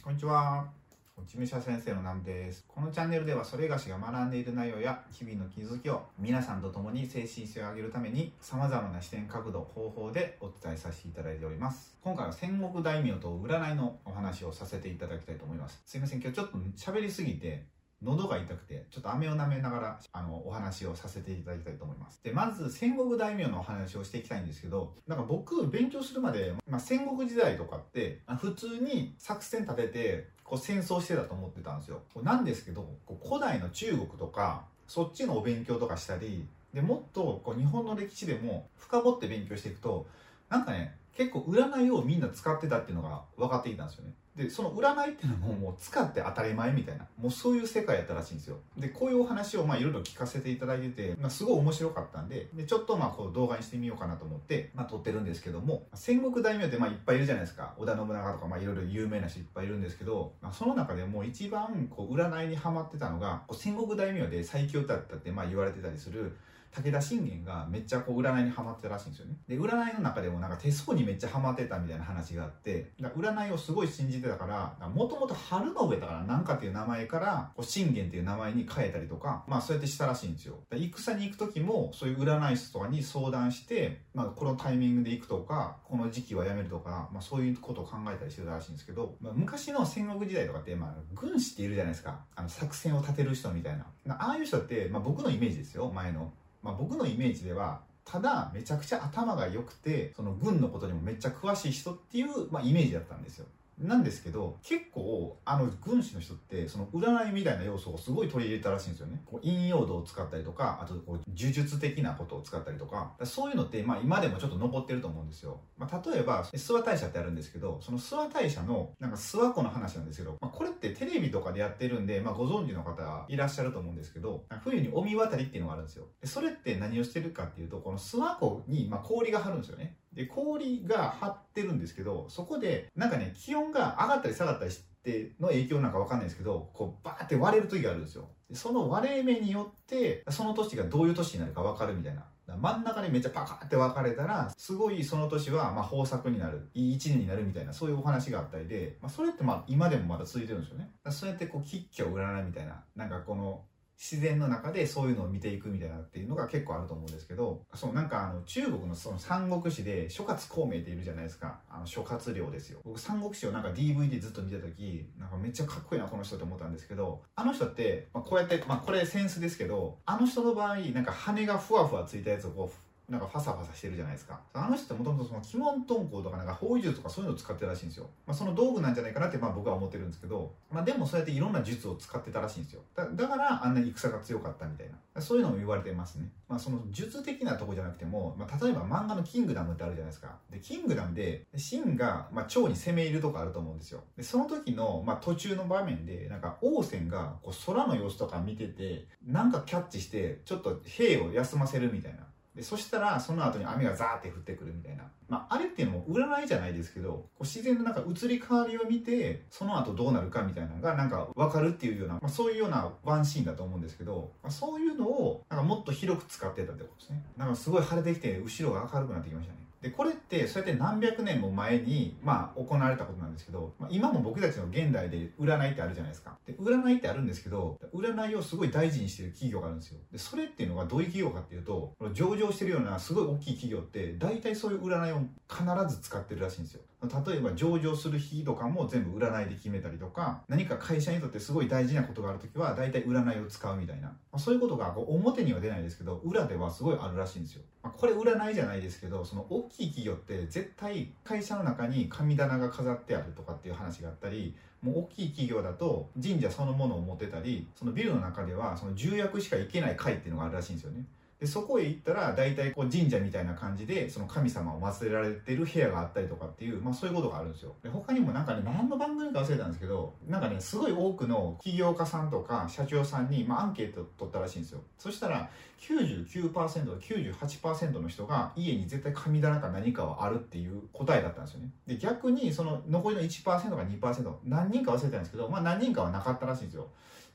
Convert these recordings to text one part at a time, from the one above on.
こんにちは。落ち武者先生の南です。このチャンネルでは、それがしが学んでいる内容や日々の気づきを皆さんと共に精神性を上げるために様々な視点、角度、方法でお伝えさせていただいております。今回は戦国大名と占いのお話をさせていただきたいと思います。すいません、今日ちょっと喋りすぎて喉が痛くて、ちょっと飴を舐めながら、あの、お話をさせていただきたいと思います。で、まず、戦国大名のお話をしていきたいんですけど、なんか僕、勉強するまで、まあ、戦国時代とかって、普通に作戦立てて、こう戦争してたと思ってたんですよ。なんですけど、こう古代の中国とか、そっちのお勉強とかしたり、で、もっとこう日本の歴史でも深掘って勉強していくと、なんかね、結構占いをみんな使ってたっていうのが分かってきたんですよね。で、その占いっていうのももう使って当たり前みたいな、もうそういう世界やったらしいんですよ。で、こういうお話をまあいろいろ聞かせていただいてて、まあ、すごい面白かったんで、で、ちょっとまあこう動画にしてみようかなと思って、まあ撮ってるんですけども、戦国大名ってまあいっぱいいるじゃないですか。織田信長とかまあいろいろ有名な人いっぱいいるんですけど、まあ、その中でも一番こう占いにハマってたのが、戦国大名で最強だったってまあ言われてたりする、武田信玄がめっちゃこう占いにハマってたらしいんですよね。で、占いの中でもなんか手相にめっちゃハマってたみたいな話があって、だ占いをすごい信じてたから、もともと春の上だからなんかっていう名前から、こう信玄っていう名前に変えたりとか、まあそうやってしたらしいんですよ。戦に行く時もそういう占い師とかに相談して、まあこのタイミングで行くとか、この時期はやめるとか、まあそういうことを考えたりしてたらしいんですけど、まあ、昔の戦国時代とかって、まあ軍師っているじゃないですか。あの作戦を立てる人みたいな。ああいう人って、まあ僕のイメージですよ、前の。まあ、僕のイメージではただめちゃくちゃ頭が良くてその軍のことにもめっちゃ詳しい人っていう、まあ、イメージだったんですよ。なんですけど、結構、あの、軍師の人って、その占いみたいな要素をすごい取り入れたらしいんですよね。こう陰陽道を使ったりとか、あと、こう、呪術的なことを使ったりとか、そういうのって、まあ、今でもちょっと残ってると思うんですよ。まあ、例えば、諏訪大社ってあるんですけど、その諏訪大社の、なんか諏訪湖の話なんですけど、まあ、これってテレビとかでやってるんで、まあ、ご存知の方いらっしゃると思うんですけど、冬に御神渡りっていうのがあるんですよ。でそれって何をしてるかっていうと、この諏訪湖に、まあ、氷が張るんですよね。で、氷が張ってるんですけど、そこで、なんかね、気温が上がったり下がったりしての影響なんかわかんないですけど、こう、バーって割れる時があるんですよ。その割れ目によって、その年がどういう年になるかわかるみたいな。真ん中にめっちゃパカって分かれたら、すごいその年はまあ豊作になる、いい一年になるみたいな、そういうお話があったりで、まあ、それってまあ今でもまだ続いてるんですよね。そうやってこう、吉居占いみたいな、なんかこの、自然の中でそういうのを見ていくみたいなっていうのが結構あると思うんですけど、そう、なんかあの、中国のその三国志で諸葛孔明っているじゃないですか。あの、諸葛亮ですよ。僕三国志をなんか DVD ずっと見てた時、なんかめっちゃかっこいいな、この人って思ったんですけど、あの人って、まあ、こうやって、まあこれセンスですけど、あの人の場合、なんか羽がふわふわついたやつをこう、なんかファサファサしてるじゃないですか。あの人ってもともとその鬼門遁甲とかなんか方位術とかそういうのを使ってたらしいんですよ。まあ、その道具なんじゃないかなってまあ僕は思ってるんですけど、まあでもそうやっていろんな術を使ってたらしいんですよ。だからあんなに戦が強かったみたいな。そういうのも言われてますね。まあその術的なとこじゃなくても、まあ例えば漫画のキングダムってあるじゃないですか。で、キングダムで、シンが、まあ、蝶に攻め入るとかあると思うんですよ。で、その時の、まあ途中の場面で、なんか王翦がこう空の様子とか見てて、なんかキャッチして、ちょっと兵を休ませるみたいな。でそしたらその後に雨がザーって降ってくるみたいな、まあ、あれっていうのも占いじゃないですけどこう自然のなんか移り変わりを見てその後どうなるかみたいなのがなんか分かるっていうような、まあ、そういうようなワンシーンだと思うんですけど、まあ、そういうのをなんかもっと広く使ってたってことですね。なんかすごい晴れてきて後ろが明るくなってきましたね。で、これってそうやって何百年も前に、まあ、行われたことなんですけど、まあ、今も僕たちの現代で占いってあるじゃないですか。で、占いってあるんですけど、占いをすごい大事にしてる企業があるんですよ。で、それっていうのがどういう企業かっていうと、上場してるようなすごい大きい企業って、大体そういう占いを必ず使ってるらしいんですよ。例えば上場する日とかも全部占いで決めたりとか、何か会社にとってすごい大事なことがあるときは、大体占いを使うみたいな。まあ、そういうことがこう表には出ないですけど、裏ではすごいあるらしいんですよ。まあ、これ占いじゃないですけど、その大きい企業って絶対会社の中に神棚が飾ってあるとかっていう話があったり、もう大きい企業だと神社そのものを持ってたり、そのビルの中ではその重役しか行けない会っていうのがあるらしいんですよね。でそこへ行ったら大体こう神社みたいな感じでその神様を祀られてる部屋があったりとかっていう、まあ、そういうことがあるんですよ。で他にもなんかね何の番組か忘れたんですけどなんかねすごい多くの起業家さんとか社長さんに、まあ、アンケート取ったらしいんですよ。そしたら 99%98% の人が家に絶対神棚か何かはあるっていう答えだったんですよね。で逆にその残りの1%か2%何人か忘れたんですけど、まあ、何人かはなかったらしいんですよ。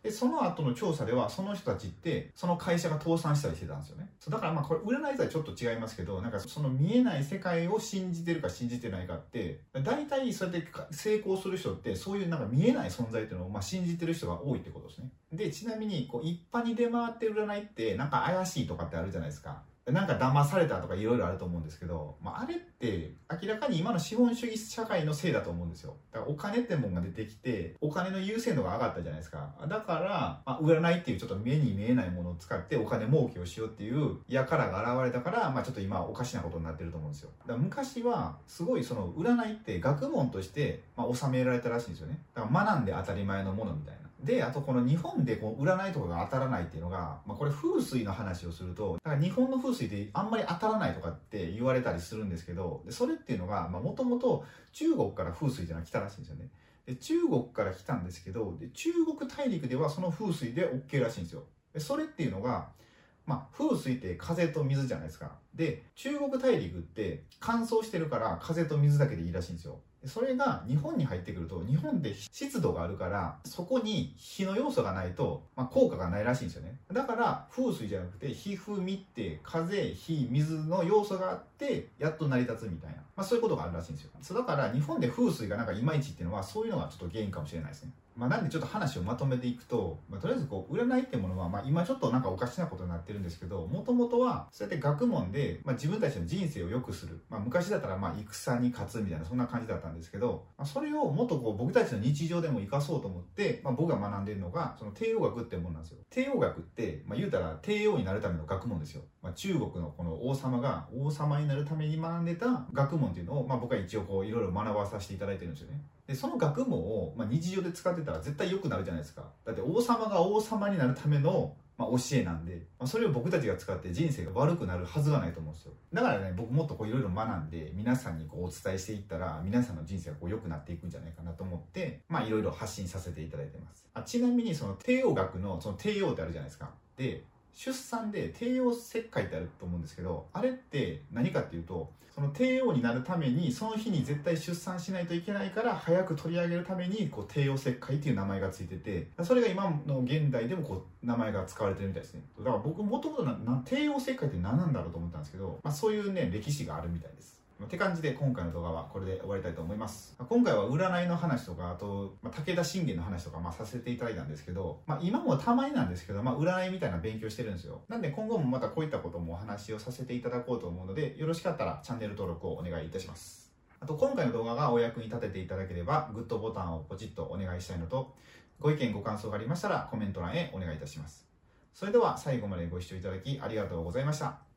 でその後の調査ではその人たちってその会社が倒産したりしてたんですよね。そうだからまあこれ占いとはちょっと違いますけど、なんかその見えない世界を信じてるか信じてないかって、大体そうやって成功する人ってそういうなんか見えない存在っていうのをまあ信じてる人が多いってことですね。で、ちなみにこう一般に出回ってる占いってなんか怪しいとかってあるじゃないですか。なんか騙されたとかいろいろあると思うんですけど、まあ、あれって明らかに今の資本主義社会のせいだと思うんですよ。だからお金ってもんが出てきて、お金の優先度が上がったじゃないですか。だから、まあ、占いっていうちょっと目に見えないものを使ってお金儲けをしようっていうやからが現れたから、まあ、ちょっと今おかしなことになってると思うんですよ。だから昔はすごいその占いって学問として、まあ、収められたらしいんですよね。だから学んで当たり前のものみたいな。で、あとこの日本でこう占いとかが当たらないっていうのが、まあ、これ風水の話をすると、だから日本の風水ってあんまり当たらないとかって言われたりするんですけど、でそれっていうのが、もともと中国から風水っていうのは来たらしいんですよね。で中国から来たんですけどで、中国大陸ではその風水で OK らしいんですよ。でそれっていうのが、まあ、風水って風と水じゃないですか。で、中国大陸って乾燥してるから風と水だけでいいらしいんですよ。それが日本に入ってくると、日本で湿度があるから、そこに火の要素がないと、まあ、効果がないらしいんですよね。だから、風水じゃなくて、火、風、味って、風、火、水の要素があって、やっと成り立つみたいな。まあ、そういうことがあるらしいんですよ。そうだから、日本で風水がなんかいまいちっていうのは、そういうのがちょっと原因かもしれないですね。まあ、なんでちょっと話をまとめていくと、まあ、とりあえずこう占いってものは、まあ、今ちょっとなんかおかしなことになってるんですけどもともとはそうやって学問で、でまあ、自分たちの人生を良くする、まあ、昔だったらまあ戦に勝つみたいなそんな感じだったんですけど、まあ、それをもっとこう僕たちの日常でも生かそうと思って、まあ、僕が学んでるのがその帝王学ってものなんですよ。帝王学って、まあ、言うたら帝王になるための学問ですよ、まあ、中国のこの王様が王様になるために学んでた学問っていうのを、まあ、僕は一応こういろいろ学ばさせていただいてるんですよね。でその学問を、まあ、日常で使ってたら絶対良くなるじゃないですか。だって王様が王様になるための、まあ、教えなんで、まあ、それを僕たちが使って人生が悪くなるはずがないと思うんですよ。だからね僕もっとこういろいろ学んで皆さんにこうお伝えしていったら皆さんの人生がこう良くなっていくんじゃないかなと思ってまあいろいろ発信させていただいてます。あちなみにその帝王学のその帝王ってあるじゃないですか。で出産で帝王切開ってあると思うんですけどあれって何かっていうとその帝王になるためにその日に絶対出産しないといけないから早く取り上げるためにこう帝王切開っていう名前がついててそれが今の現代でもこう名前が使われてるみたいですね。だから僕もともと帝王切開って何なんだろうと思ったんですけど、まあ、そういうね歴史があるみたいです。って感じで今回の動画はこれで終わりたいと思います。今回は占いの話とか、あと、ま、武田信玄の話とか、まあ、させていただいたんですけど、まあ、今もたまになんですけど、まあ、占いみたいな勉強してるんですよ。なんで今後もまたこういったこともお話をさせていただこうと思うので、よろしかったらチャンネル登録をお願いいたします。あと、今回の動画がお役に立てていただければ、グッドボタンをポチッとお願いしたいのと、ご意見ご感想がありましたらコメント欄へお願いいたします。それでは最後までご視聴いただきありがとうございました。